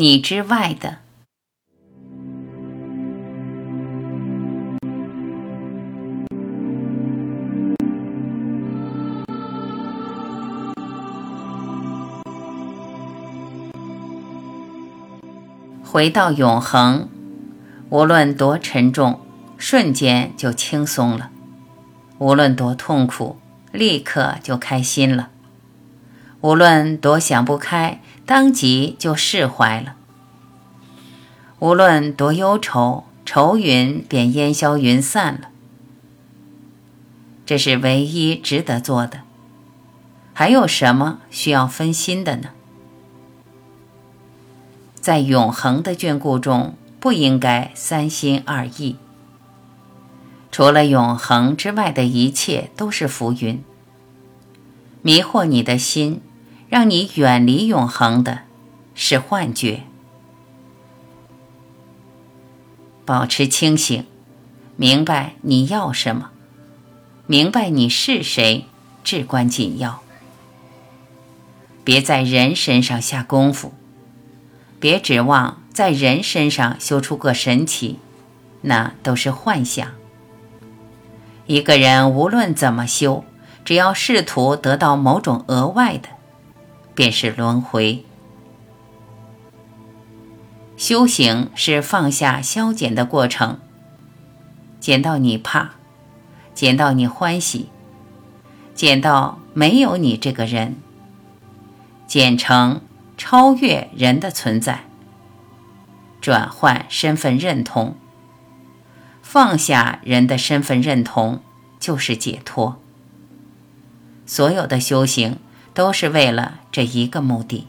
你之外的。回到永恒，无论多沉重，瞬间就轻松了；无论多痛苦，立刻就开心了；无论多想不开，当即就释怀了；无论多忧愁，愁云便烟消云散了。这是唯一值得做的。还有什么需要分心的呢？在永恒的眷顾中，不应该三心二意。除了永恒之外的一切都是浮云。迷惑你的心，让你远离永恒的，是幻觉。保持清醒，明白你要什么，明白你是谁，至关紧要。别在人身上下功夫。别指望在人身上修出个神奇，那都是幻想。一个人无论怎么修，只要试图得到某种额外的，便是轮回。修行是放下、消减的过程。减到你怕，减到你欢喜，减到没有你这个人，减成。超越人的存在，转换身份认同，放下人的身份认同，就是解脱。所有的修行都是为了这一个目的。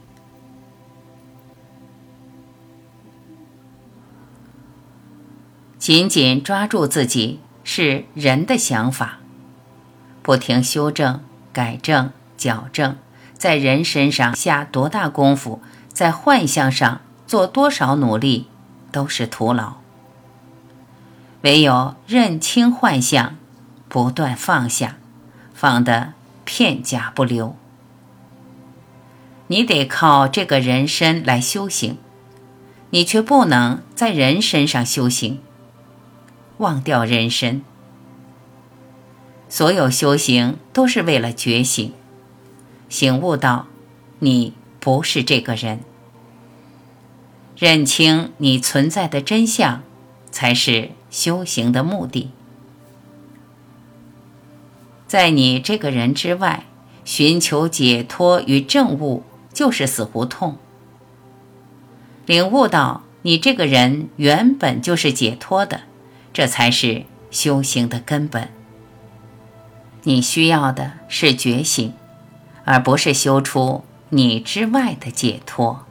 紧紧抓住自己是人的想法，不停修正、改正、矫正。在人身上下多大功夫，在幻象上做多少努力，都是徒劳。唯有认清幻象，不断放下，放得片甲不留。你得靠这个人身来修行，你却不能在人身上修行。忘掉人身，所有修行都是为了觉醒。醒悟到，你不是这个人。认清你存在的真相，才是修行的目的。在你这个人之外，寻求解脱与证悟，就是死胡同。领悟到你这个人原本就是解脱的，这才是修行的根本。你需要的是觉醒。而不是修出你之外的解脱。